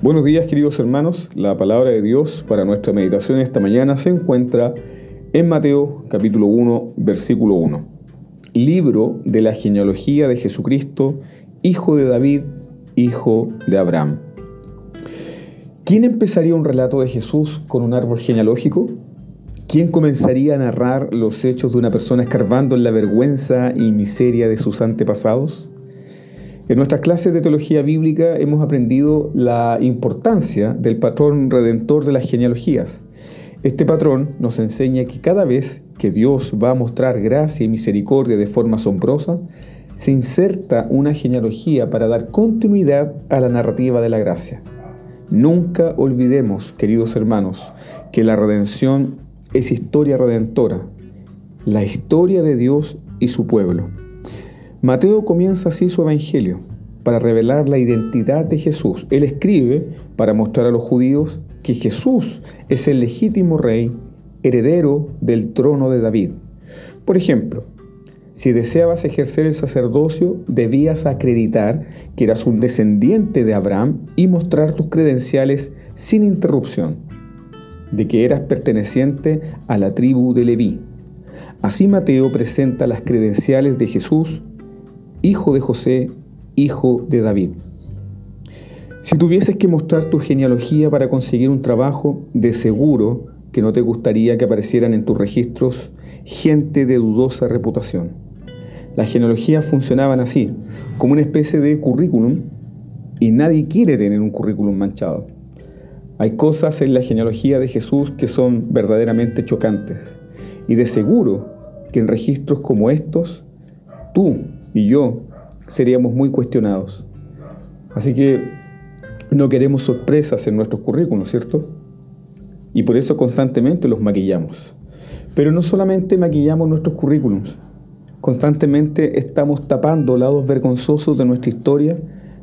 Buenos días queridos hermanos, la palabra de Dios para nuestra meditación esta mañana se encuentra en Mateo capítulo 1 versículo 1. Libro de la genealogía de Jesucristo, hijo de David, hijo de Abraham. ¿Quién empezaría un relato de Jesús con un árbol genealógico? ¿Quién comenzaría a narrar los hechos de una persona escarbando en la vergüenza y miseria de sus antepasados? En nuestras clases de teología bíblica hemos aprendido la importancia del patrón redentor de las genealogías. Este patrón nos enseña que cada vez que Dios va a mostrar gracia y misericordia de forma asombrosa, se inserta una genealogía para dar continuidad a la narrativa de la gracia. Nunca olvidemos, queridos hermanos, que la redención es historia redentora, la historia de Dios y su pueblo. Mateo comienza así su evangelio, para revelar la identidad de Jesús. Él escribe para mostrar a los judíos que Jesús es el legítimo rey, heredero del trono de David. Por ejemplo, si deseabas ejercer el sacerdocio, debías acreditar que eras un descendiente de Abraham y mostrar tus credenciales sin interrupción, de que eras perteneciente a la tribu de Leví. Así Mateo presenta las credenciales de Jesús hijo de José, hijo de David. Si tuvieses que mostrar tu genealogía para conseguir un trabajo, de seguro que no te gustaría que aparecieran en tus registros gente de dudosa reputación. Las genealogías funcionaban así, como una especie de currículum, y nadie quiere tener un currículum manchado. Hay cosas en la genealogía de Jesús que son verdaderamente chocantes, y de seguro que en registros como estos, tú y yo seríamos muy cuestionados. Así que no queremos sorpresas en nuestros currículos, ¿cierto? Y por eso constantemente los maquillamos. Pero no solamente maquillamos nuestros currículums, constantemente estamos tapando lados vergonzosos de nuestra historia,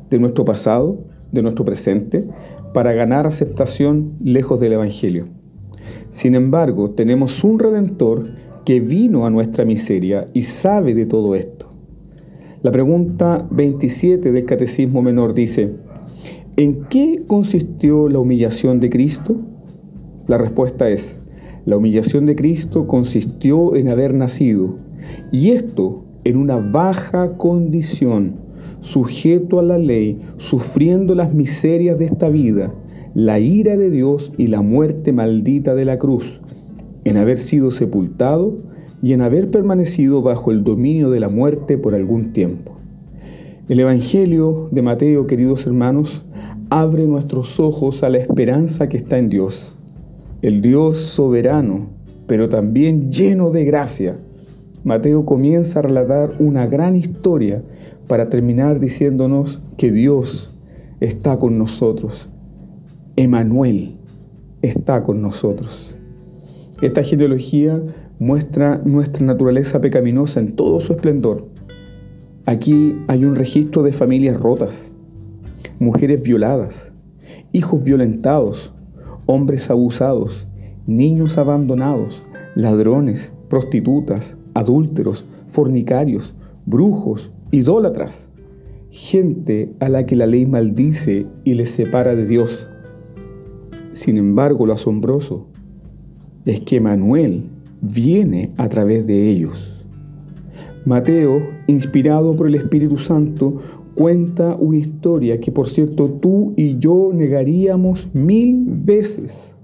de nuestro pasado, de nuestro presente, para ganar aceptación lejos del Evangelio. Sin embargo, tenemos un redentor que vino a nuestra miseria y sabe de todo esto. La pregunta 27 del Catecismo Menor dice, ¿en qué consistió la humillación de Cristo? La respuesta es, la humillación de Cristo consistió en haber nacido, y esto en una baja condición, sujeto a la ley, sufriendo las miserias de esta vida, la ira de Dios y la muerte maldita de la cruz, en haber sido sepultado y en haber permanecido bajo el dominio de la muerte por algún tiempo. El Evangelio de Mateo, queridos hermanos, abre nuestros ojos a la esperanza que está en Dios, el Dios soberano, pero también lleno de gracia. Mateo comienza a relatar una gran historia para terminar diciéndonos que Dios está con nosotros. Emanuel está con nosotros. Esta genealogía muestra nuestra naturaleza pecaminosa en todo su esplendor. Aquí hay un registro de familias rotas, mujeres violadas, hijos violentados, hombres abusados, niños abandonados, ladrones, prostitutas, adúlteros, fornicarios, brujos, idólatras, gente a la que la ley maldice y les separa de Dios. Sin embargo, lo asombroso es que Manuel viene a través de ellos. Mateo, inspirado por el Espíritu Santo, cuenta una historia que por cierto tú y yo negaríamos mil veces.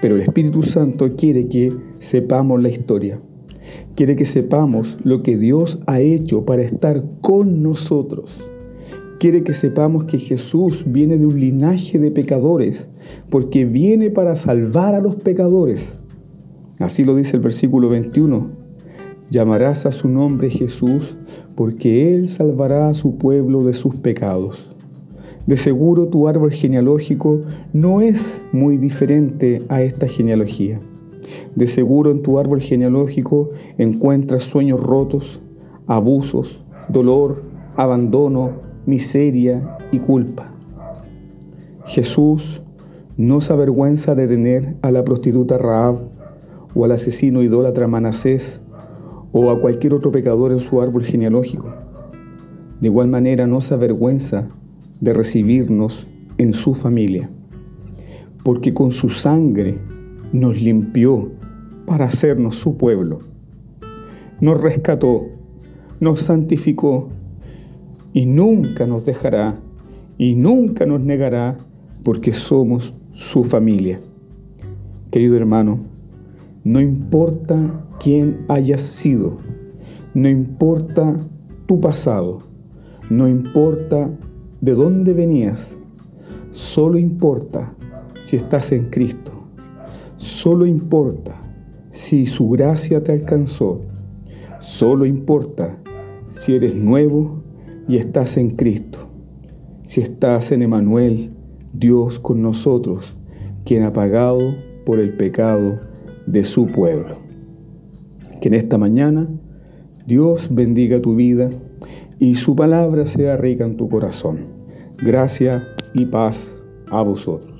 Pero el Espíritu Santo quiere que sepamos la historia. Quiere que sepamos lo que Dios ha hecho para estar con nosotros. Quiere que sepamos que Jesús viene de un linaje de pecadores, porque viene para salvar a los pecadores. Así lo dice el versículo 21. Llamarás a su nombre Jesús, porque Él salvará a su pueblo de sus pecados. De seguro tu árbol genealógico no es muy diferente a esta genealogía. De seguro en tu árbol genealógico encuentras sueños rotos, abusos, dolor, abandono, miseria y culpa. Jesús no se avergüenza de tener a la prostituta Raab o al asesino idólatra Manasés o a cualquier otro pecador en su árbol genealógico. De igual manera no se avergüenza de recibirnos en su familia, porque con su sangre nos limpió para hacernos su pueblo. Nos rescató, nos santificó y nunca nos dejará y nunca nos negará porque somos su familia. Querido hermano, no importa quién hayas sido, no importa tu pasado, no importa de dónde venías, solo importa si estás en Cristo, solo importa si su gracia te alcanzó, solo importa si eres nuevo y estás en Cristo, si estás en Emanuel, Dios con nosotros, quien ha pagado por el pecado de su pueblo. Que en esta mañana Dios bendiga tu vida y su palabra sea rica en tu corazón. Gracia y paz a vosotros.